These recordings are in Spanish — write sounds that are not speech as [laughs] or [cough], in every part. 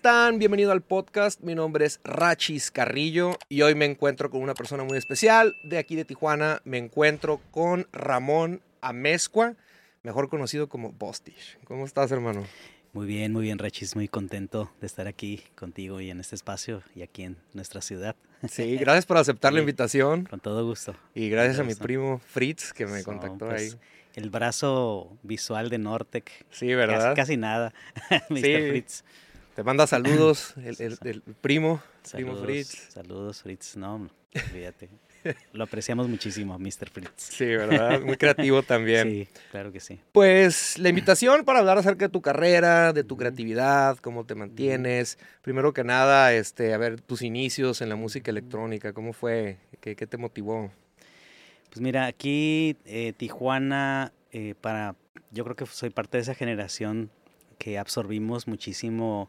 están? Bienvenido al podcast. Mi nombre es Rachis Carrillo y hoy me encuentro con una persona muy especial de aquí de Tijuana. Me encuentro con Ramón Amezcua, mejor conocido como Bostich. ¿Cómo estás, hermano? Muy bien, muy bien, Rachis. Muy contento de estar aquí contigo y en este espacio y aquí en nuestra ciudad. Sí, gracias por aceptar la [laughs] invitación. Con todo gusto. Y gracias a mi primo Fritz que me contactó pues, ahí. El brazo visual de Nortec. Sí, ¿verdad? Casi, casi nada. [laughs] Mr. Sí. Fritz. Te manda saludos [clears throat] el, el- el primo, primo Saludos, Fritz. Saludos, Fritz. No, olvídate. Lo apreciamos muchísimo, Mr. Fritz. Sí, ¿verdad? Muy creativo [laughs] también. Sí, claro que sí. Pues la invitación para hablar acerca de tu carrera, de tu creatividad, cómo te mantienes. Primero que nada, este, a ver, tus inicios en la música electrónica, ¿cómo fue? ¿Qué, qué te motivó? Pues mira, aquí eh, Tijuana, eh, para, yo creo que soy parte de esa generación que absorbimos muchísimo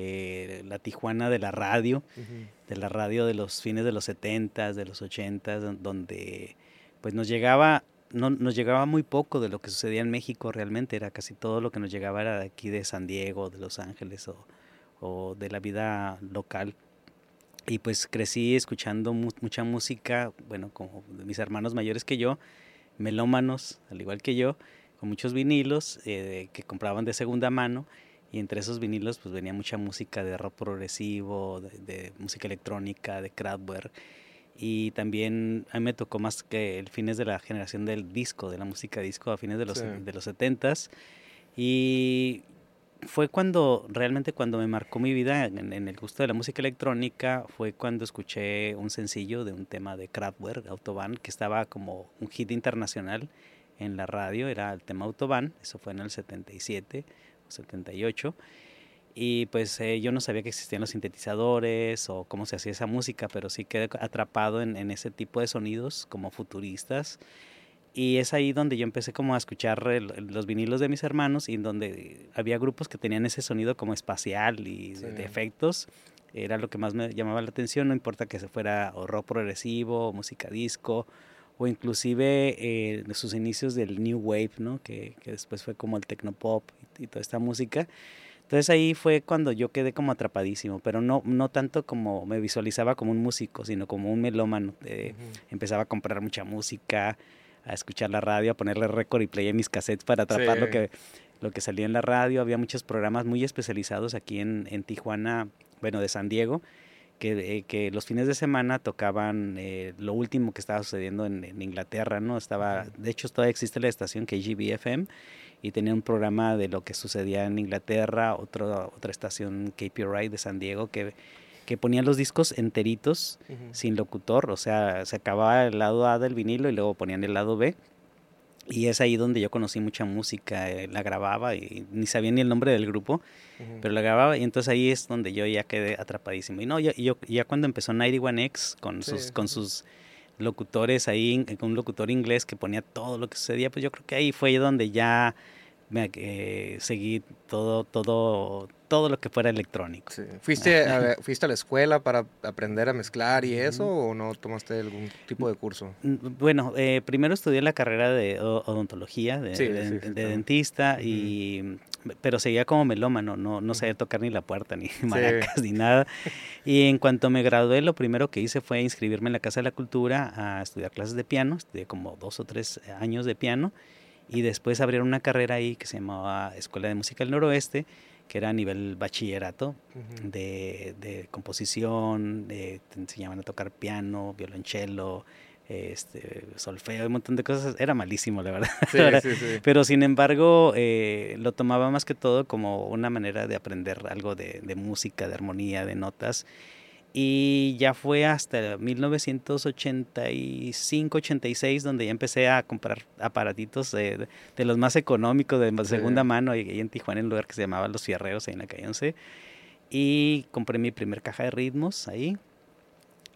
eh, la Tijuana de la radio, de la radio de los fines de los 70s, de los 80s, don- donde pues nos llegaba, no, nos llegaba muy poco de lo que sucedía en México realmente, era casi todo lo que nos llegaba era de aquí de San Diego, de Los Ángeles o, o de la vida local. Y pues crecí escuchando mu- mucha música, bueno, como mis hermanos mayores que yo, melómanos, al igual que yo, con muchos vinilos eh, que compraban de segunda mano. Y entre esos vinilos pues venía mucha música de rock progresivo, de, de música electrónica, de Kraftwerk. Y también a mí me tocó más que el fines de la generación del disco, de la música disco a fines de los, Sí. de los 70s. Y fue cuando, realmente cuando me marcó mi vida en, en el gusto de la música electrónica, fue cuando escuché un sencillo de un tema de Kraftwerk, Autobahn, que estaba como un hit internacional en la radio, era el tema Autobahn, eso fue en el 77 o 78. Y pues eh, yo no sabía que existían los sintetizadores o cómo se hacía esa música, pero sí quedé atrapado en, en ese tipo de sonidos como futuristas. Y es ahí donde yo empecé como a escuchar los vinilos de mis hermanos y en donde había grupos que tenían ese sonido como espacial y de- efectos. Era lo que más me llamaba la atención, no importa que se fuera o rock progresivo, o música disco, o inclusive eh, de sus inicios del New Wave, ¿no? Que, que después fue como el Tecnopop y, y toda esta música. Entonces ahí fue cuando yo quedé como atrapadísimo, pero no, no tanto como me visualizaba como un músico, sino como un melómano. eh, empezaba a comprar mucha música, a escuchar la radio, a ponerle récord y play a mis cassettes para atrapar Sí. lo, que, lo que salía en la radio. Había muchos programas muy especializados aquí en, en Tijuana, bueno, de San Diego, que, que los fines de semana tocaban eh, lo último que estaba sucediendo en, en Inglaterra, ¿no? Estaba, de hecho, todavía existe la estación KGB FM y tenía un programa de lo que sucedía en Inglaterra, otro, otra estación KPRI de San Diego que, que ponía los discos enteritos sin locutor, o sea, se acababa el lado A del vinilo y luego ponían el lado B. Y es ahí donde yo conocí mucha música, eh, la grababa y ni sabía ni el nombre del grupo, pero la grababa y entonces ahí es donde yo ya quedé atrapadísimo. Y no, ya, yo, ya cuando empezó 91X con Sí. sus, con sus locutores ahí, con un locutor inglés que ponía todo lo que sucedía, pues yo creo que ahí fue donde ya me eh, seguí todo, todo, todo lo que fuera electrónico. Sí. ¿Fuiste, a, ver, [laughs] ¿Fuiste a la escuela para aprender a mezclar y eso o no tomaste algún tipo de curso? Mm, Bueno, eh, primero estudié la carrera de odontología, de, Sí, de- sí, de dentista, y, pero seguía como melómano, no, no sabía tocar ni la puerta, ni maracas, ni nada. Y en cuanto me gradué, lo primero que hice fue inscribirme en la Casa de la Cultura a estudiar clases de piano, estudié como dos o tres años de piano, y después abrieron una carrera ahí que se llamaba Escuela de Música del Noroeste, que era a nivel bachillerato, de, de composición, de- te enseñaban a tocar piano, violonchelo, este, solfeo, un montón de cosas. Era malísimo, la verdad. Sí, Era- [laughs] sí, sí. Pero sin embargo, eh, lo tomaba más que todo como una manera de aprender algo de, de música, de armonía, de notas. Y ya fue hasta 1985-86 donde ya empecé a comprar aparatitos de, de- los más económicos, de Sí. segunda mano, y ahí en Tijuana, en un lugar que se llamaba Los Fierreros, ahí en la calle 11. Y compré mi primer caja de ritmos ahí.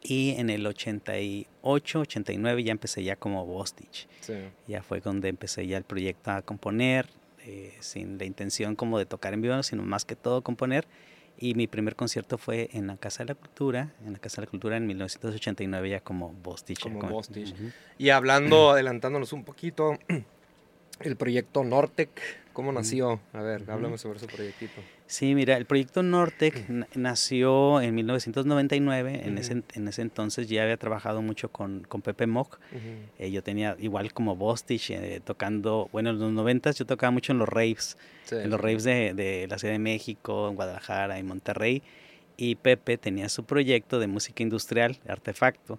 Y en el 88, 89 ya empecé ya como Bostich. Sí. Ya fue donde empecé ya el proyecto a componer, eh, sin la intención como de tocar en vivo, sino más que todo componer. Y mi primer concierto fue en la Casa de la Cultura, en la Casa de la Cultura en 1989 ya como Bostich. ya Como Bostich. Ujú. Y hablando, adelantándonos un poquito, [clears throat] el proyecto Nortec. ¿Cómo nació? A ver, háblame sobre ese proyectito. Sí, mira, el proyecto Nortec nació en 1999. en, ese, en ese entonces ya había trabajado mucho con, con Pepe Mock. Eh, yo tenía igual como Bostich eh, tocando, bueno, en los 90 yo tocaba mucho en los raves, en los raves de, de, la Ciudad de México, en Guadalajara, en Monterrey. Y Pepe tenía su proyecto de música industrial, Artefacto.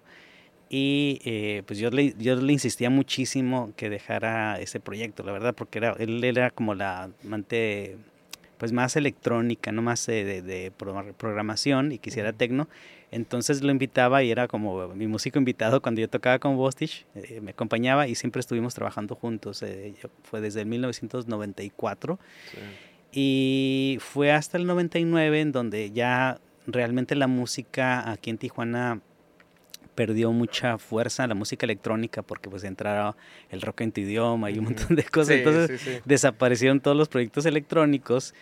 Y eh, pues yo le, yo le insistía muchísimo que dejara ese proyecto, la verdad, porque era, él era como la amante pues más electrónica, no más de, de, programación y quisiera tecno. Entonces lo invitaba y era como mi músico invitado cuando yo tocaba con Bostich, eh, me acompañaba y siempre estuvimos trabajando juntos. Eh, fue desde 1994 y fue hasta el 99 en donde ya realmente la música aquí en Tijuana perdió mucha fuerza la música electrónica porque pues entraron el rock en tu idioma y un montón de cosas. Entonces desaparecieron todos los proyectos electrónicos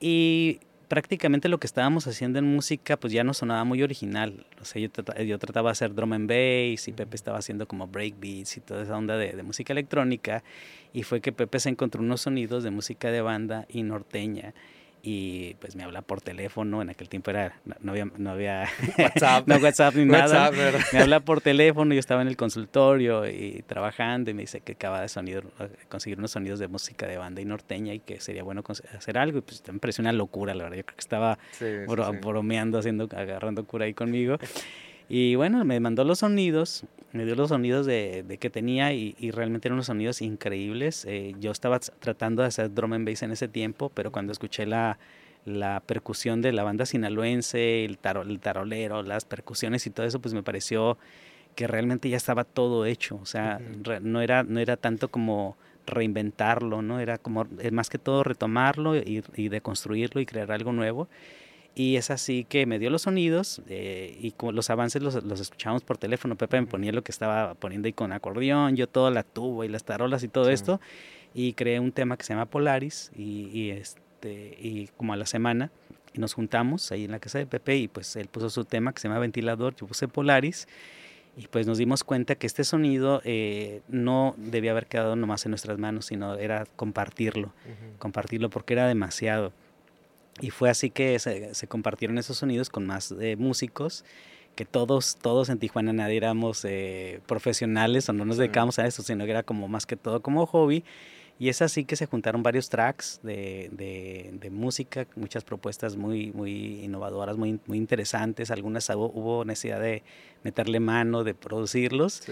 y prácticamente lo que estábamos haciendo en música pues ya no sonaba muy original. O sea, yo, trataba, de hacer drum and bass y Pepe estaba haciendo como breakbeats y toda esa onda de, de música electrónica. Y fue que Pepe se encontró unos sonidos de música de banda y norteña y pues me habla por teléfono, en aquel tiempo era, no había, no había [laughs] [laughs] WhatsApp, no WhatsApp ni nada, me habla por teléfono, yo estaba en el consultorio y trabajando y me dice que acaba de sonido, conseguir unos sonidos de música de banda y norteña y que sería bueno hacer algo. Y pues me pareció una locura, la verdad, yo creo que estaba bromeando, haciendo, agarrando cura ahí conmigo. Y bueno, me mandó los sonidos, me dio los sonidos de, de que tenía y, y, realmente eran unos sonidos increíbles. Eh, yo estaba tratando de hacer drum and bass en ese tiempo, pero cuando escuché la, la percusión de la banda sinaloense, el, el tarolero, las percusiones y todo eso, pues me pareció que realmente ya estaba todo hecho. O sea, no, era, no era tanto como reinventarlo, ¿no? Era como más que todo retomarlo y, y deconstruirlo y crear algo nuevo. Y es así que me dio los sonidos eh, y como los avances los, los escuchábamos por teléfono. Pepe me ponía lo que estaba poniendo ahí con acordeón, yo toda la tuba y las tarolas y todo esto. Y creé un tema que se llama Polaris y, este, y como a la semana y nos juntamos ahí en la casa de Pepe y pues él puso su tema que se llama Ventilador, yo puse Polaris y pues nos dimos cuenta que este sonido eh, no debía haber quedado nomás en nuestras manos, sino era compartirlo, compartirlo porque era demasiado. Y fue así que se, se compartieron esos sonidos con más eh, músicos que todos, todos en Tijuana nadie éramos eh, profesionales o no nos dedicábamos a eso, sino que era como más que todo como hobby. Y es así que se juntaron varios tracks de, de, música, muchas propuestas muy, muy innovadoras, muy, muy interesantes. Algunas hubo, necesidad de meterle mano, de producirlos.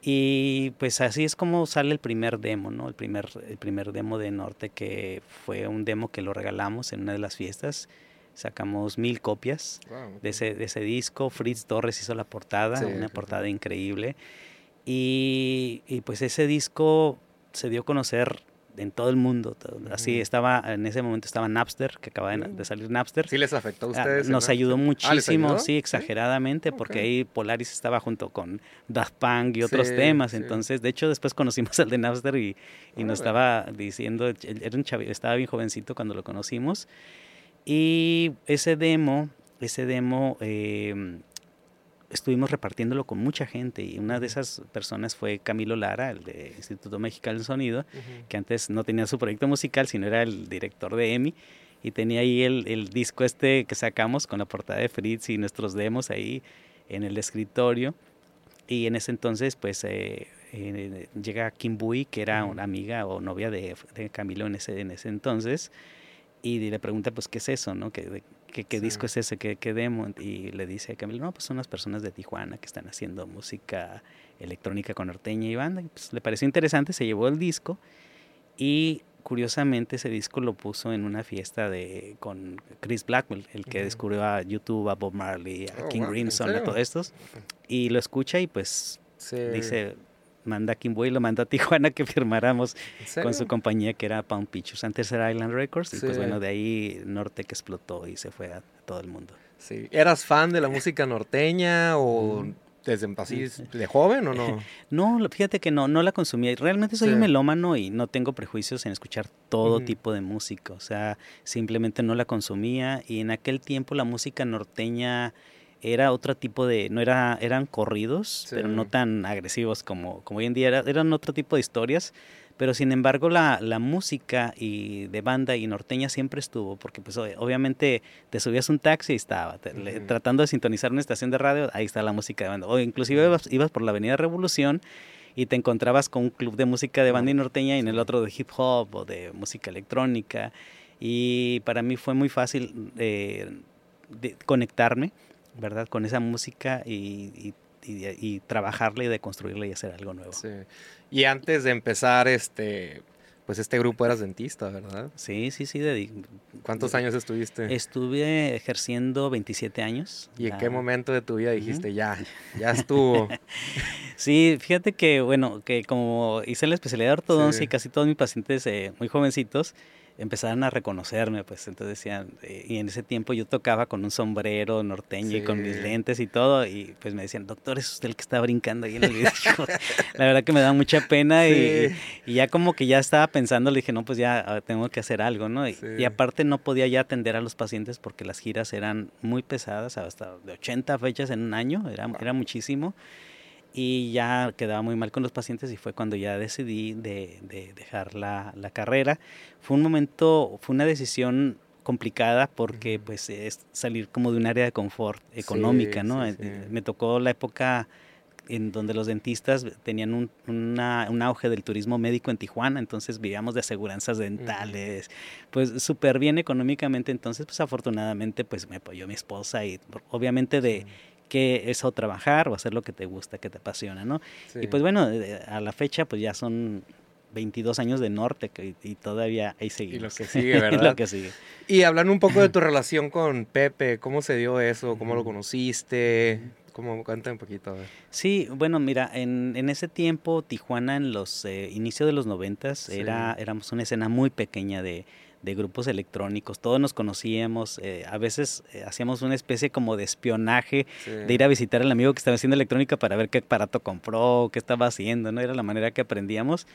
Y pues así es como sale el primer demo, ¿no? El primer, el primer demo de Norte, que fue un demo que lo regalamos en una de las fiestas. Sacamos mil copias de, ese, de ese disco. Fritz Torres hizo la portada, una portada increíble. Y, y pues ese disco se dio a conocer en todo el mundo. Así estaba, en ese momento estaba Napster, que acaba de, salir Napster. ¿Sí les afectó a ah, ustedes? nos ayudó ah, muchísimo, sí, exageradamente, porque ahí Polaris estaba junto con Daft Punk y otros temas. Entonces, de hecho, después conocimos al de Napster y, y nos estaba diciendo, era un estaba bien jovencito cuando lo conocimos. Y ese demo, ese demo eh, estuvimos repartiéndolo con mucha gente y una de esas personas fue Camilo Lara, el de Instituto Mexicano del Sonido, que antes no tenía su proyecto musical, sino era el director de EMI y tenía ahí el, el, disco este que sacamos con la portada de Fritz y nuestros demos ahí en el escritorio. Y en ese entonces pues eh, eh, llega Kim Bui, que era una amiga o novia de, de, Camilo en ese, en ese entonces y le pregunta pues qué es eso, ¿no? Que, ¿Qué, disco es ese? ¿Qué, ¿Qué, demo? Y le dice a Camilo, no, pues son las personas de Tijuana que están haciendo música electrónica con norteña y banda. Y pues le pareció interesante, se llevó el disco y curiosamente ese disco lo puso en una fiesta de con Chris Blackwell, el que descubrió a YouTube, a Bob Marley, a oh, King Crimson, a todos estos. Y lo escucha y pues dice, manda a Kimboy, lo manda a Tijuana que firmáramos con su compañía que era Pound Pictures. Antes era Island Records y pues bueno, de ahí Norte que explotó y se fue a todo el mundo. Sí. ¿Eras fan de la música norteña o desde así de joven o no? [laughs] no, fíjate que no, no la consumía. Realmente soy un melómano y no tengo prejuicios en escuchar todo tipo de música. O sea, simplemente no la consumía y en aquel tiempo la música norteña era otro tipo de, no era, eran corridos, pero no tan agresivos como, como hoy en día, eran otro tipo de historias, pero sin embargo la, la, música y de banda y norteña siempre estuvo, porque pues obviamente te subías un taxi y estaba, tratando de sintonizar una estación de radio, ahí está la música de banda, o inclusive ibas, por la Avenida Revolución y te encontrabas con un club de música de banda y norteña y en el otro de hip hop o de música electrónica, y para mí fue muy fácil eh, de conectarme ¿verdad? Con esa música y, y, trabajarla y deconstruirla y hacer algo nuevo. Sí. Y antes de empezar, este, pues este grupo eras dentista, ¿verdad? Sí, sí, sí. ¿Cuántos años estuviste? Estuve ejerciendo 27 años. ¿Y en qué momento de tu vida dijiste, ya, [laughs] ya estuvo? [laughs] sí, fíjate que, bueno, que como hice la especialidad de ortodoncia y casi todos mis pacientes eh, muy jovencitos, empezaron a reconocerme, pues entonces decían, eh, y en ese tiempo yo tocaba con un sombrero norteño y con mis lentes y todo, y pues me decían, doctor, es usted el que está brincando ahí en el video. [laughs] la verdad que me da mucha pena y, ya como que ya estaba pensando, le dije, no, pues ya ah, tengo que hacer algo, ¿no? Y, aparte no podía ya atender a los pacientes porque las giras eran muy pesadas, hasta de 80 fechas en un año, era, era muchísimo y ya quedaba muy mal con los pacientes y fue cuando ya decidí de, de dejar la, la, carrera. Fue un momento, fue una decisión complicada porque pues es salir como de un área de confort económica, ¿no? Eh, me tocó la época en donde los dentistas tenían un, una, un, auge del turismo médico en Tijuana, entonces vivíamos de aseguranzas dentales, pues súper bien económicamente, entonces pues afortunadamente pues me apoyó mi esposa y obviamente de que es o trabajar o hacer lo que te gusta, que te apasiona, ¿no? Y pues bueno, a la fecha pues ya son 22 años de norte y, todavía ahí seguimos. Y lo que sigue, [laughs] ¿verdad? lo que sigue. Y hablando un poco de tu [clears throat] relación con Pepe, ¿cómo se dio eso? ¿Cómo lo conociste? ¿Cómo? Cuéntame un poquito. A ver. Sí, bueno, mira, en, en ese tiempo Tijuana en los eh, inicios de los noventas era éramos una escena muy pequeña de de grupos electrónicos, todos nos conocíamos, eh, a veces eh, hacíamos una especie como de espionaje, de ir a visitar al amigo que estaba haciendo electrónica para ver qué aparato compró, qué estaba haciendo, ¿no? Era la manera que aprendíamos.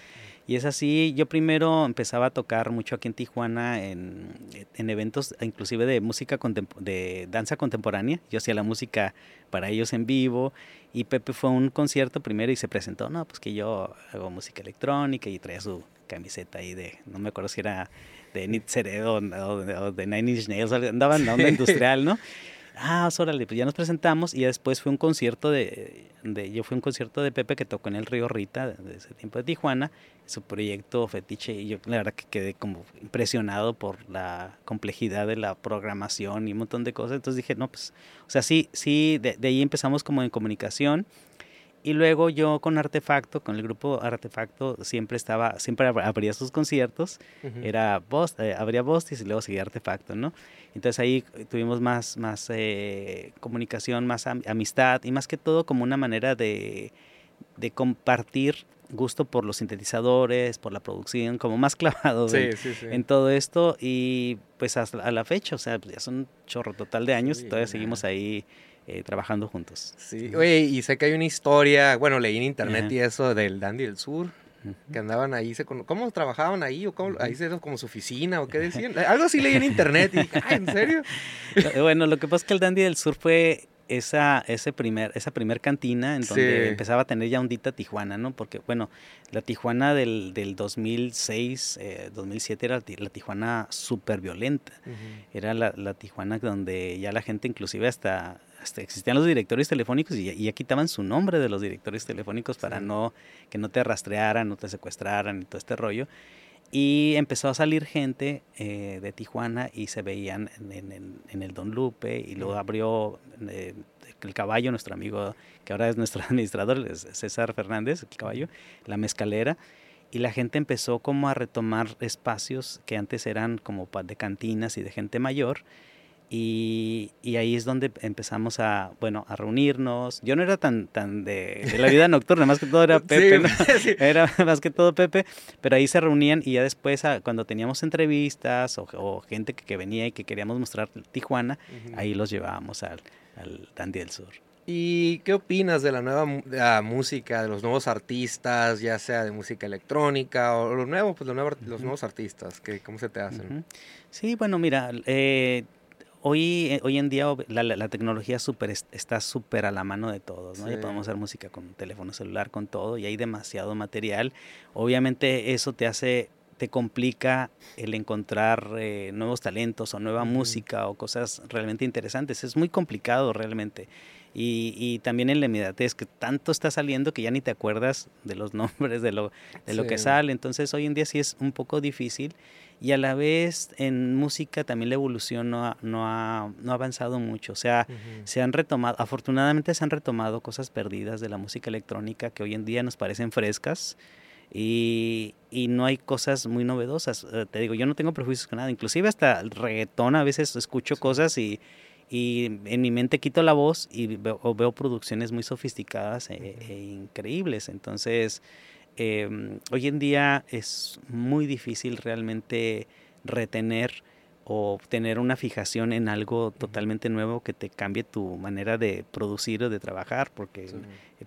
Y es así, yo primero empezaba a tocar mucho aquí en Tijuana en, en eventos inclusive de música, de danza contemporánea, yo hacía la música para ellos en vivo y Pepe fue a un concierto primero y se presentó, no, pues que yo hago música electrónica y traía su camiseta ahí de, no me acuerdo si era de Nit o, o, de Nine Inch Nails, andaban en la onda industrial, ¿no? Ah, órale, pues ya nos presentamos y después fue un concierto de, de, yo fui a un concierto de Pepe que tocó en el Río Rita, de ese tiempo de Tijuana, su proyecto Fetiche, y yo la verdad que quedé como impresionado por la complejidad de la programación y un montón de cosas, entonces dije, no, pues, o sea, sí, sí, de, de ahí empezamos como en comunicación, y luego yo con Artefacto, con el grupo Artefacto, siempre estaba, siempre abría sus conciertos, era Bost, eh, abría Bostis y luego seguía Artefacto, ¿no? Entonces ahí tuvimos más, más eh, comunicación, más amistad y más que todo como una manera de, de compartir gusto por los sintetizadores, por la producción, como más [laughs] clavado en, todo esto y pues hasta a la fecha, o sea, ya son un chorro total de años y todavía seguimos ahí eh, trabajando juntos. Sí, oye, y sé que hay una historia, bueno, leí en internet y eso del Dandy del Sur, que andaban ahí, se, ¿cómo trabajaban ahí? ¿O cómo, ahí se como su oficina o qué decían? Algo así leí en internet y dije, ¿en serio? [laughs] bueno, lo que pasa es que el Dandy del Sur fue esa, ese primer, esa primer cantina en donde empezaba a tener ya ondita Tijuana, ¿no? Porque, bueno, la Tijuana del, del 2006, 2007 eh, era la Tijuana súper violenta. Era la, la, Tijuana donde ya la gente inclusive hasta, hasta existían los directores telefónicos y, ya quitaban su nombre de los directores telefónicos para no que no te rastrearan, no te secuestraran y todo este rollo. Y empezó a salir gente eh, de Tijuana y se veían en, el Don Lupe y luego abrió eh, el caballo, nuestro amigo, que ahora es nuestro [laughs] administrador, César Fernández, el caballo, la mezcalera. Y la gente empezó como a retomar espacios que antes eran como de cantinas y de gente mayor y, y, ahí es donde empezamos a, bueno, a reunirnos. Yo no era tan, tan de, la vida nocturna, más que todo era [laughs] Pepe, [laughs] era [laughs] más que todo Pepe, pero ahí se reunían y ya después cuando teníamos entrevistas o, gente que, que, venía y que queríamos mostrar Tijuana, ahí los llevábamos al, al Dandy del Sur. ¿Y qué opinas de la nueva música, de los nuevos artistas, ya sea de música electrónica o lo nuevo, pues los nuevos, los nuevos artistas? Que, ¿Cómo se te hacen? Sí, bueno, mira, eh, hoy, eh, hoy en día la, la, tecnología super, está súper a la mano de todos, ¿no? Ya podemos hacer música con teléfono celular, con todo, y hay demasiado material. Obviamente eso te hace te complica el encontrar eh, nuevos talentos o nueva música o cosas realmente interesantes. Es muy complicado realmente. Y, y, también en la inmediatez, que tanto está saliendo que ya ni te acuerdas de los [laughs] nombres, de lo, de lo que sale. Entonces hoy en día sí es un poco difícil. Y a la vez en música también la evolución no ha, no ha, no ha avanzado mucho. O sea, se han retomado, afortunadamente se han retomado cosas perdidas de la música electrónica que hoy en día nos parecen frescas y, y, no hay cosas muy novedosas. Eh, te digo, yo no tengo prejuicios con nada, inclusive hasta el reggaetón a veces escucho cosas y, y, en mi mente quito la voz y veo, veo producciones muy sofisticadas e, e increíbles. Entonces, eh, hoy en día es muy difícil realmente retener o tener una fijación en algo totalmente nuevo que te cambie tu manera de producir o de trabajar, porque,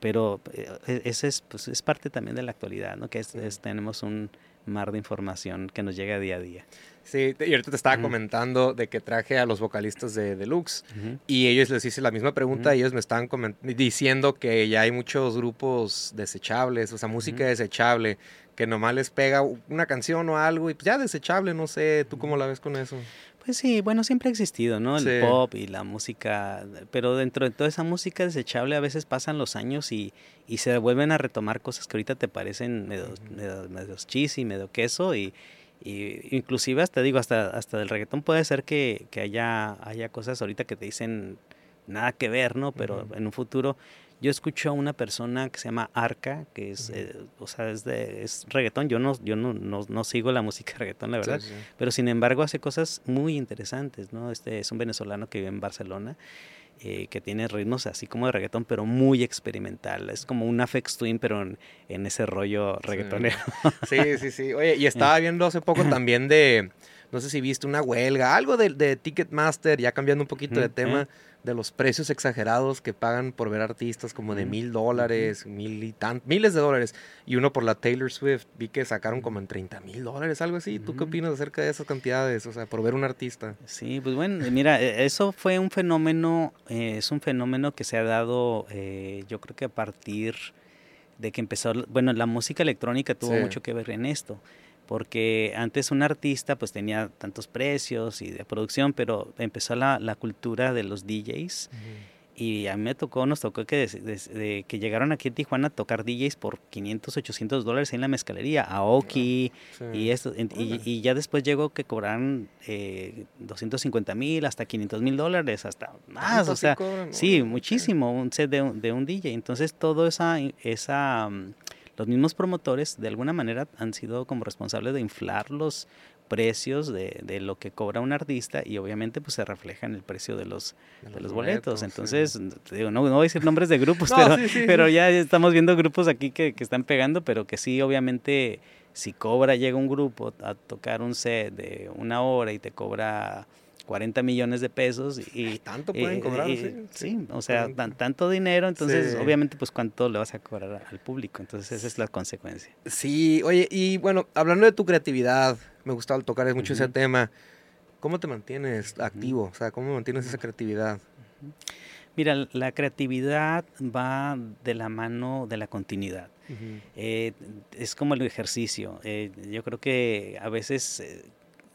pero eh, e, ese es, pues, es parte también de la actualidad, ¿no? Que es, tenemos un mar de información que nos llega día a día. Sí, y ahorita te estaba comentando de que traje a los vocalistas de Deluxe y ellos les hice la misma pregunta y ellos me estaban diciendo que ya hay muchos grupos desechables, o sea, música desechable, que nomás les pega una canción o algo y pues ya desechable, no sé, ¿tú cómo la ves con eso? Pues sí, bueno, siempre ha existido, ¿no? El pop y la música, pero dentro de toda esa música desechable a veces pasan los años y, y se vuelven a retomar cosas que ahorita te parecen medio, medio, medio cheesy, medio queso y, y inclusive hasta digo, hasta, hasta del reggaetón puede ser que, que haya, haya cosas ahorita que te dicen nada que ver, ¿no? Pero en un futuro yo escucho a una persona que se llama Arca, que es, eh, o sea, es, de, es reggaetón. Yo no, yo no, no, sigo la música reggaetón, la verdad. Pero sin embargo hace cosas muy interesantes, ¿no? Este es un venezolano que vive en Barcelona. Eh, que tiene ritmos así como de reggaetón, pero muy experimental. Es como un Afex Twin, pero en, ese rollo reggaetonero. Sí. sí, sí, Oye, y [laughs] estaba viendo hace poco también de, no sé si viste una huelga, algo de, de Ticketmaster, ya cambiando un poquito de tema de los precios exagerados que pagan por ver artistas como de mil dólares, mil y tan, miles de dólares. Y uno por la Taylor Swift, vi que sacaron como en 30 mil dólares, algo así. ¿Tú qué opinas acerca de esas cantidades? O sea, por ver un artista. Sí, pues bueno, mira, e, eso fue un fenómeno, eh, es un fenómeno que se ha dado, eh, yo creo que a partir de que empezó, bueno, la música electrónica tuvo mucho que ver en esto porque antes un artista pues tenía tantos precios y de producción, pero empezó la, la cultura de los DJs. Y a mí me tocó, nos tocó que, desde, que llegaron aquí en Tijuana a tocar DJs por 500, 800 dólares en la mezcalería, Aoki y esto. Y, y, ya después llegó que cobraron eh, 250 mil, hasta 500 mil dólares, hasta más. O sea, sí, muchísimo, un set de un, de un DJ. Entonces, todo esa, esa mm, los mismos promotores de alguna manera han sido como responsables de inflar los precios de, de, lo que cobra un artista y obviamente pues se refleja en el precio de los, de los, boletos. Entonces, digo, no, no, voy a decir nombres de grupos, [laughs] pero, pero ya estamos viendo grupos aquí que, que, están pegando, pero que sí, obviamente, si cobra, llega un grupo a tocar un set de una hora y te cobra 40 millones de pesos y tanto pueden cobrar sí, o sea tanto dinero entonces obviamente pues cuánto le vas a cobrar al público entonces esa es la consecuencia. Sí oye y bueno hablando de tu creatividad me gustaba tocar mucho ese tema. Cómo te mantienes activo o sea cómo mantienes esa creatividad mira la creatividad va de la mano de la continuidad. Eh, es como el ejercicio. Eh, yo creo que a veces eh,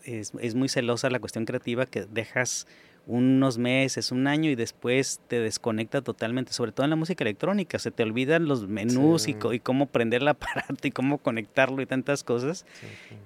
es, es, muy celosa la cuestión creativa que dejas unos meses, un año y después te desconecta totalmente, sobre todo en la música electrónica, se te olvidan los menús y, y, cómo prender el [laughs] aparato y cómo conectarlo y tantas cosas.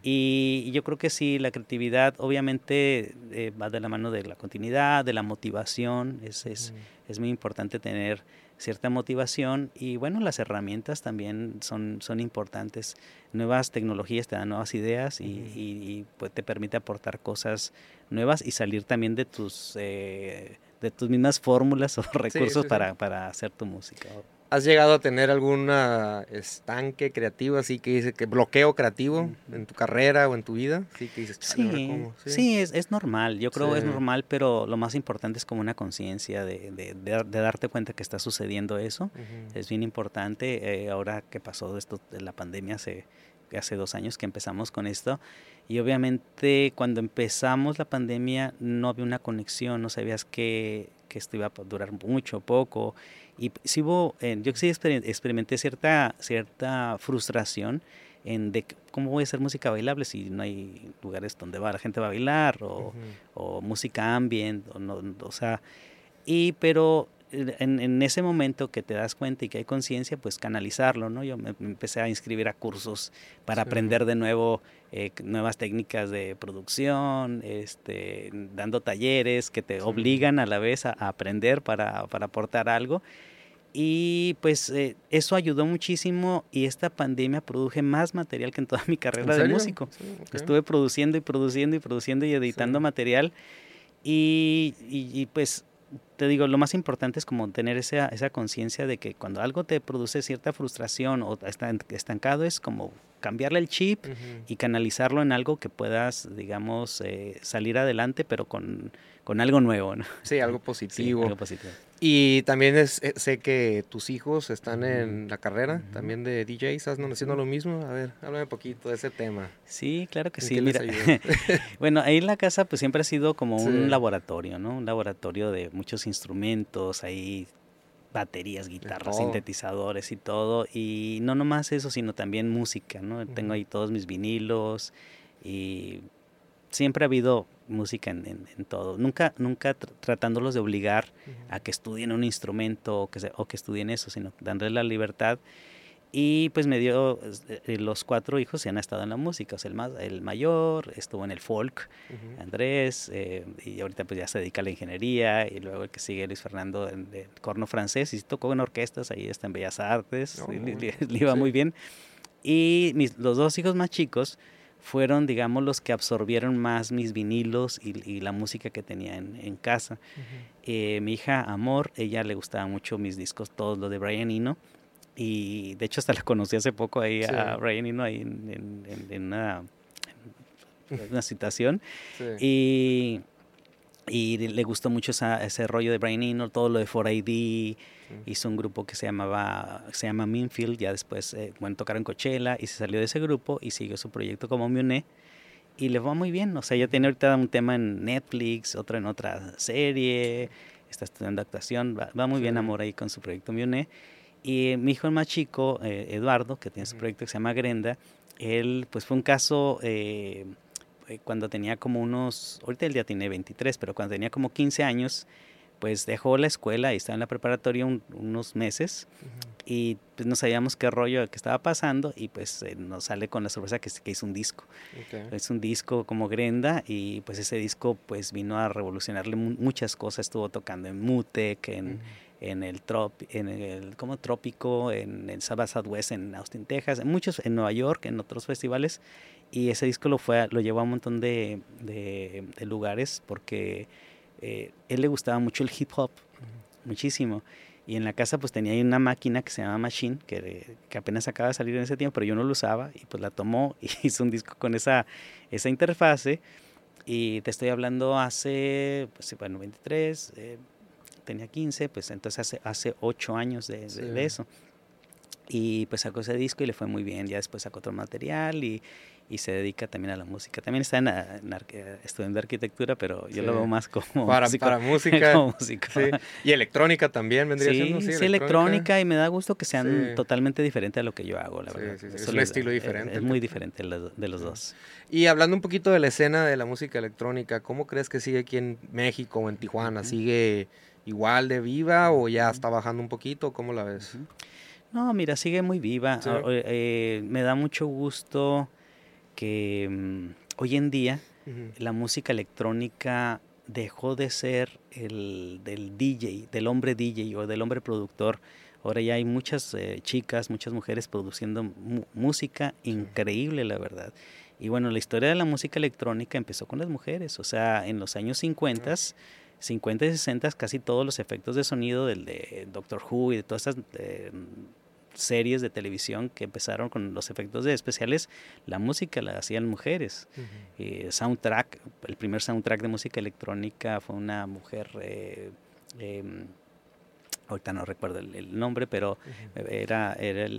Y, yo creo que sí, la creatividad obviamente eh, va de la mano de la continuidad, de la motivación, es, es, es muy importante tener cierta motivación y bueno, las herramientas también son, son importantes. Nuevas tecnologías te dan nuevas ideas y, y, pues te permite aportar cosas nuevas y salir también de tus, eh, de tus mismas fórmulas [laughs] o recursos para, para hacer tu música. ¿Has llegado a tener algún estanque creativo, así que dice que bloqueo creativo en tu carrera o en tu vida? Sí, sí, es, es, normal, yo creo que es normal, pero lo más importante es como una conciencia de, de, de, darte cuenta que está sucediendo eso. Es bien importante, eh, ahora que pasó esto de la pandemia, se, hace dos años que empezamos con esto. Y obviamente cuando empezamos la pandemia no había una conexión, no sabías que, que esto iba a durar mucho o poco. Y sí hubo, eh, yo sí experimenté cierta, cierta frustración en de cómo voy a hacer música bailable si no hay lugares donde va la gente va a bailar o, o música ambient o no, o sea, y pero en, ese momento que te das cuenta y que hay conciencia, pues canalizarlo, ¿no? Yo me, empecé a inscribir a cursos para aprender de nuevo eh, nuevas técnicas de producción, este, dando talleres que te obligan a la vez a, aprender para, para, aportar algo. Y pues eh, eso ayudó muchísimo y esta pandemia produje más material que en toda [laughs] mi carrera de músico. Estuve produciendo y produciendo y produciendo y editando material y, y pues te digo, lo más importante es como tener esa, esa conciencia de que cuando algo te produce cierta frustración o está estancado es como cambiarle el chip y canalizarlo en algo que puedas, digamos, eh, salir adelante, pero con, con algo nuevo. ¿no? Sí, algo positivo. algo positivo. Y también es, eh, sé que tus hijos están en la carrera también de DJ, ¿estás no haciendo lo mismo? A ver, háblame un poquito de ese tema. Sí, claro que sí. Mira, [laughs] bueno, ahí en la casa pues siempre ha sido como un laboratorio, ¿no? Un laboratorio de muchos instrumentos, ahí baterías, guitarras, sintetizadores y todo. Y no nomás eso, sino también música, ¿no? Tengo ahí todos mis vinilos y siempre ha habido música en, todo. Nunca, nunca tratándolos de obligar a que estudien un instrumento o que, o que estudien eso, sino dándoles la libertad. Y pues me dio, eh, los cuatro hijos se han estado en la música, o sea, el, más, el mayor estuvo en el folk, Andrés, eh, y ahorita pues ya se dedica a la ingeniería, y luego el que sigue Luis Fernando en, corno francés, y tocó en orquestas, ahí está en Bellas Artes, oh, le, iba muy bien. Y mis, los dos hijos más chicos, fueron, digamos, los que absorbieron más mis vinilos y, la música que tenía en, casa. Eh, mi hija Amor, ella le gustaba mucho mis discos, todos los de Brian Eno. Y de hecho hasta la conocí hace poco ahí a Brian Eno ahí en, una, [laughs] una, citación. Y, y le gustó mucho ese rollo de Brian Eno, todo lo de 4ID, Hizo un grupo que se llamaba, se llama Minfield, ya después, eh, bueno, tocaron Coachella y se salió de ese grupo y siguió su proyecto como Mune y le va muy bien. O sea, ya tiene ahorita un tema en Netflix, otro en otra serie, está estudiando actuación, va, muy bien Amor ahí con su proyecto Mune. Y mi hijo el más chico, eh, Eduardo, que tiene su proyecto que se llama Grenda, él pues fue un caso eh, cuando tenía como unos, ahorita él ya tiene 23, pero cuando tenía como 15 años, pues dejó la escuela y estaba en la preparatoria unos meses y pues no sabíamos qué rollo que estaba pasando y pues eh, nos sale con la sorpresa que, que hizo un disco. Es un disco como Grenda y pues ese disco pues vino a revolucionarle muchas cosas, estuvo tocando en Mutec, en, en el trop, en el como Trópico, en el Sabbath Southwest en Austin, Texas, en muchos en Nueva York, en otros festivales y ese disco lo fue lo llevó a un montón de, de, de lugares porque eh, él le gustaba mucho el hip hop, muchísimo. Y en la casa pues tenía una máquina que se llama Machine, que, que, apenas acaba de salir en ese tiempo, pero yo no lo usaba y pues la tomó [laughs] y hizo un disco con esa, esa interfase. Y te estoy hablando hace, pues bueno, 23, eh, tenía 15, pues entonces hace, hace 8 años de, de, eso. Y pues sacó ese disco y le fue muy bien. Ya después sacó otro material y, y se dedica también a la música. También está en, estudiando arquitectura, pero yo lo veo más como para, para música. [laughs] Y electrónica también vendría siendo. Sí, sí, electrónica. y me da gusto que sean totalmente diferentes a lo que yo hago, la verdad. es un estilo diferente. Es, muy diferente de los dos. Y hablando un poquito de la escena de la música electrónica, ¿cómo crees que sigue aquí en México o en Tijuana? ¿Sigue igual de viva o ya está bajando un poquito? ¿Cómo la ves? No, mira, sigue muy viva. Ah, eh, me da mucho gusto que mm, hoy en día la música electrónica dejó de ser el del DJ, del hombre DJ o del hombre productor. Ahora ya hay muchas eh, chicas, muchas mujeres produciendo música increíble, la verdad. Y bueno, la historia de la música electrónica empezó con las mujeres, o sea, en los años 50, 50 y 60, casi todos los efectos de sonido del de Doctor Who y de todas esas eh, series de televisión que empezaron con los efectos de especiales, la música la hacían mujeres. Eh, soundtrack, el primer soundtrack de música electrónica fue una mujer, eh, em, ahorita no recuerdo el, nombre, pero era, era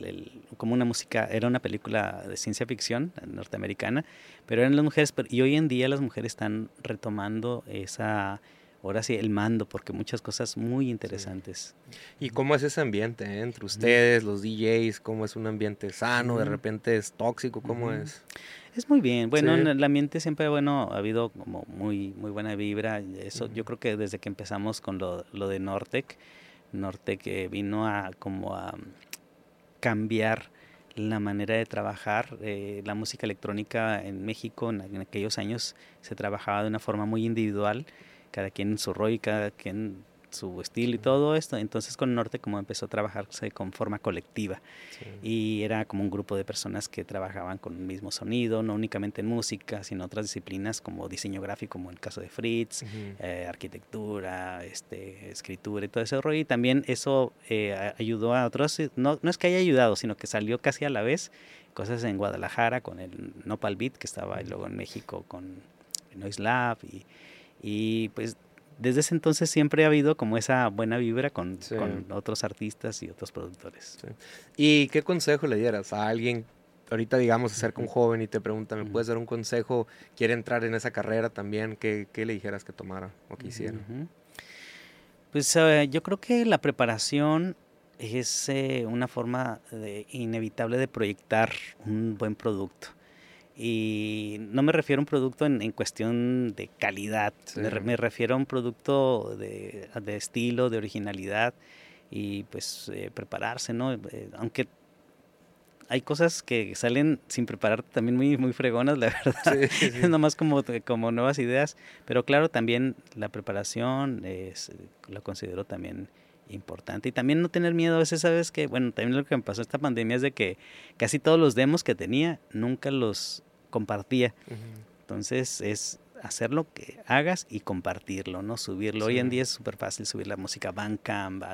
como una música, era una película de ciencia ficción norteamericana, pero eran las mujeres, y hoy en día las mujeres están retomando esa, ahora sí, el mando, porque muchas cosas muy interesantes. ¿Y cómo es ese ambiente eh, entre ustedes, los DJs? ¿Cómo es un ambiente sano? ¿De repente es tóxico? ¿Cómo es? Es muy bien. Bueno, en el ambiente siempre, bueno, ha habido como muy, muy buena vibra. Eso, yo creo que desde que empezamos con lo, lo de Nortec, Nortec eh, vino a como a cambiar la manera de trabajar. Eh, la música electrónica en México en, en, aquellos años se trabajaba de una forma muy individual, cada quien en su rol y cada quien su estilo y todo esto. Entonces con Norte como empezó a trabajarse con forma colectiva. Y era como un grupo de personas que trabajaban con el mismo sonido, no únicamente en música, sino otras disciplinas como diseño gráfico, como el caso de Fritz, eh, arquitectura, este, escritura y todo ese rollo. Y también eso eh, ayudó a otros, no, no es que haya ayudado, sino que salió casi a la vez cosas en Guadalajara con el Nopal Beat que estaba y luego en México con Noise Lab y, y pues desde ese entonces siempre ha habido como esa buena vibra con, otros artistas y otros productores. ¿Y qué consejo le dieras a alguien? Ahorita, digamos, acerca un joven y te pregunta, ¿me puedes dar un consejo? ¿Quiere entrar en esa carrera también? ¿Qué, le dijeras que tomara o que hiciera? Pues eh, yo creo que la preparación es eh, una forma inevitable de proyectar un buen producto. Y no me refiero a un producto en, cuestión de calidad, me, refiero a un producto de, estilo, de originalidad y pues eh, prepararse, ¿no? Eh, aunque hay cosas que salen sin preparar también muy, muy fregonas, la [laughs] verdad. es nomás como, como nuevas ideas. Pero claro, también la preparación es, lo considero también importante. Y también no tener miedo. A veces, sabes que, bueno, también lo que me pasó esta pandemia es de que casi todos los demos que tenía nunca los compartía. Entonces es hacer lo que hagas y compartirlo, ¿no? Subirlo. Hoy en día es súper fácil subir la música Bandcamp,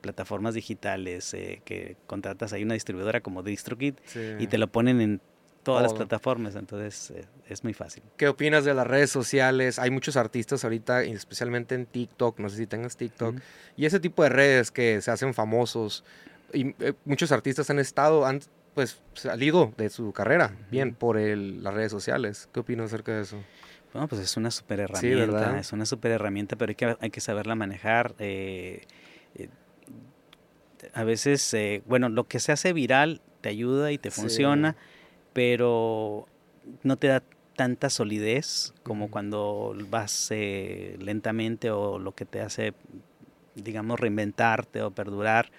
plataformas digitales, eh, que contratas ahí una distribuidora como DistroKid y te lo ponen en todas las plataformas, entonces eh, es muy fácil. ¿Qué opinas de las redes sociales? Hay muchos artistas ahorita, especialmente en TikTok, no sé si tengas TikTok, y ese tipo de redes que se hacen famosos. Y eh, muchos artistas han estado, han pues salido de su carrera bien por el, las redes sociales. ¿Qué opinas acerca de eso? Bueno, pues es una super herramienta, es una super herramienta, pero hay que, hay que saberla manejar. Eh, eh, a veces, eh, bueno, lo que se hace viral te ayuda y te funciona, pero no te da tanta solidez como cuando vas lentamente o lo que te hace, digamos, reinventarte o perdurar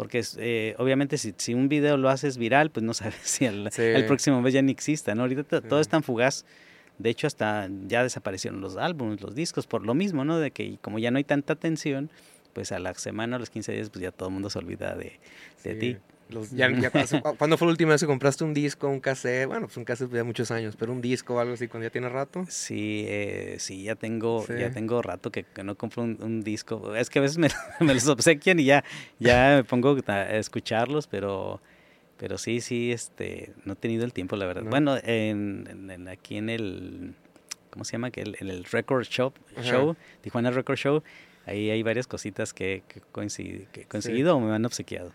porque eh, obviamente si, si, un video lo haces viral, pues no [laughs] sabes si el, próximo mes ya ni exista, ¿no? Ahorita todo es tan fugaz. De hecho, hasta ya desaparecieron los álbumes, los discos, por lo mismo, ¿no? De que como ya no hay tanta atención, pues a la semana, a los 15 días, pues ya todo el mundo se olvida de, de ti ya, [laughs] ¿Cuándo fue la última vez que compraste un disco, un cassette? Bueno, pues un cassette ya muchos años, pero un disco o algo así, cuando ya tiene rato. Sí, eh, sí, ya tengo, ya tengo rato que, no compro un, disco. Es que a veces me, [laughs] me, los obsequian y ya, ya me pongo a escucharlos, pero, pero sí, sí, este, no he tenido el tiempo, la verdad. Bueno, en, aquí en el, ¿cómo se llama? En el Record Shop, Show, Tijuana Record Show, ahí hay varias cositas que, que, he conseguido o me han obsequiado.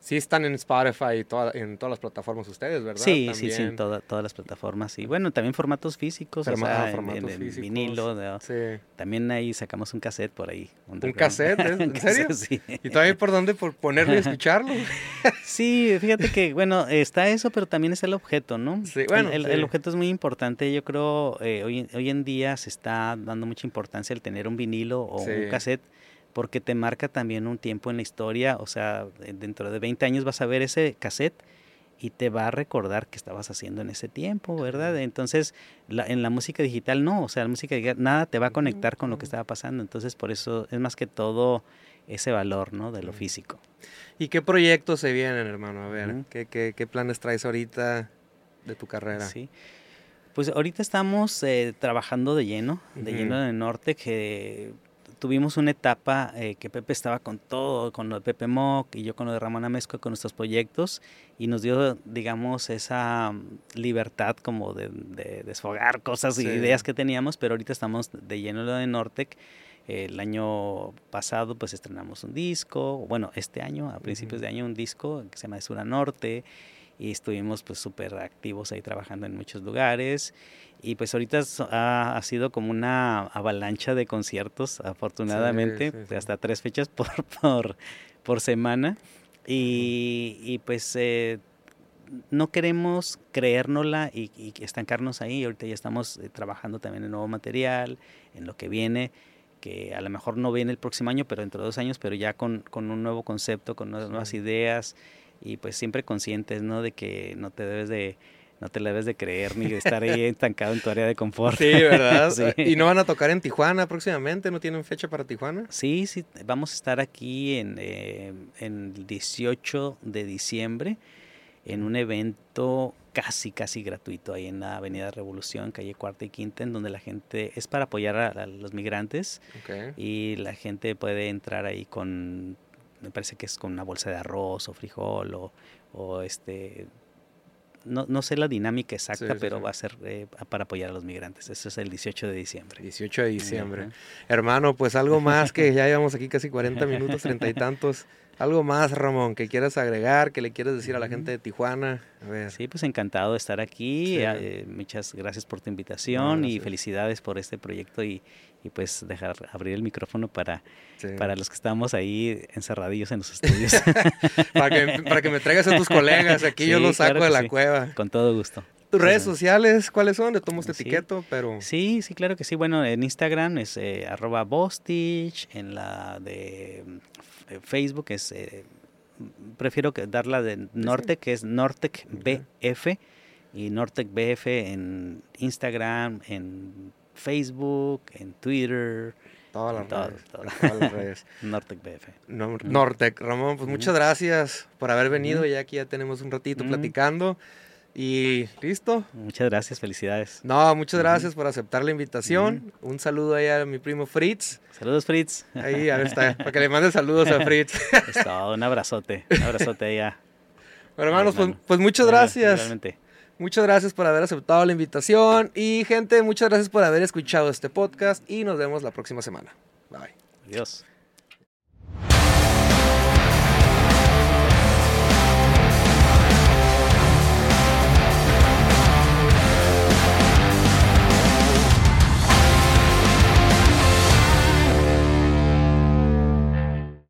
Sí están en Spotify y en todas las plataformas ustedes, ¿verdad? Sí, sí, sí, en todas las plataformas. Y bueno, también formatos físicos, o sea, en, vinilo. sí. También ahí sacamos un cassette por ahí. ¿Un, cassette? ¿En [laughs] serio? sí. ¿Y todavía por dónde? ¿Por ponerlo y escucharlo? [laughs] sí, fíjate que, bueno, está eso, pero también está el objeto, ¿no? Sí, bueno. El, el objeto es muy importante. Yo creo, eh, hoy, hoy en día se está dando mucha importancia el tener un vinilo o un cassette porque te marca también un tiempo en la historia, o sea, dentro de 20 años vas a ver ese cassette y te va a recordar qué estabas haciendo en ese tiempo, ¿verdad? Entonces, en la música digital no, o sea, la música digital nada te va a conectar con lo que estaba pasando, entonces por eso es más que todo ese valor, ¿no? De lo físico. ¿Y qué proyectos se vienen, hermano? A ver, ¿qué, qué, planes traes ahorita de tu carrera? Sí. Pues ahorita estamos eh, trabajando de lleno, de lleno en el norte, que tuvimos una etapa eh, que Pepe estaba con todo, con lo de Pepe Mock y yo con lo de Ramón Amezco, con nuestros proyectos, y nos dio, digamos, esa mm, libertad como de, desfogar cosas y ideas que teníamos, pero ahorita estamos de lleno lo de Nortec. El año pasado pues estrenamos un disco, bueno, este año, a principios de año un disco que se llama Sura Norte y estuvimos pues súper activos ahí trabajando en muchos lugares. Y pues ahorita ha, sido como una avalancha de conciertos afortunadamente hasta tres fechas [laughs] por, por, por semana. Y, y pues eh, no queremos creérnosla y, y, estancarnos ahí. Ahorita ya estamos eh, trabajando también en nuevo material en lo que viene que a lo mejor no viene el próximo año, pero dentro de dos años, pero ya con, con un nuevo concepto, con nuevas ideas, y pues siempre conscientes, ¿no? De que no te debes de no te debes de creer ni de estar ahí estancado en tu área de confort. Sí, ¿verdad? [laughs] ¿Y no van a tocar en Tijuana próximamente? ¿No tienen fecha para Tijuana? Sí, sí, vamos a estar aquí en, eh, en el 18 de diciembre en un evento casi, casi gratuito ahí en la Avenida Revolución, calle Cuarta y Quinta, en donde la gente es para apoyar a, los migrantes y la gente puede entrar ahí con me parece que es con una bolsa de arroz o frijol o, o este no, no, sé la dinámica exacta, pero va a ser eh, para apoyar a los migrantes. Eso es el 18 de diciembre. 18 de diciembre. Hermano, pues algo más que [laughs] ya llevamos aquí casi 40 minutos, treinta y tantos. Algo más, Ramón, que quieras agregar, que le quieras decir a la gente de Tijuana. Sí, pues encantado de estar aquí. Eh, muchas gracias por tu invitación y felicidades por este proyecto y, y pues dejar abrir el micrófono para, para los que estamos ahí encerradillos en los estudios. [laughs] para, que, para, que, me traigas a tus colegas, aquí yo los saco de la cueva. Con todo gusto. ¿Tus redes sociales cuáles son? Le tomo este etiqueto, pero... Sí, sí, claro que sí. Bueno, en Instagram es eh, arroba Bostich, en la de eh, Facebook es... Eh, prefiero que darla de Nortec, que es Nortec BF, y Nortec BF en Instagram, en Facebook, en Twitter. Todas las, redes, todas las redes. [laughs] Nortec BF. Nortec, Ramón, pues muchas gracias por haber venido. Ya aquí ya tenemos un ratito platicando. Y listo. Muchas gracias, felicidades. No, muchas gracias por aceptar la invitación. Un saludo ahí a mi primo Fritz. Saludos, Fritz. Ahí, a ver, está, para que le [laughs] mande saludos a Fritz. Es un abrazote, un abrazote allá. Bueno, hermanos, pues, pues, muchas gracias. Muchas gracias por haber aceptado la invitación y gente, muchas gracias por haber escuchado este podcast y nos vemos la próxima semana. Bye. Adiós.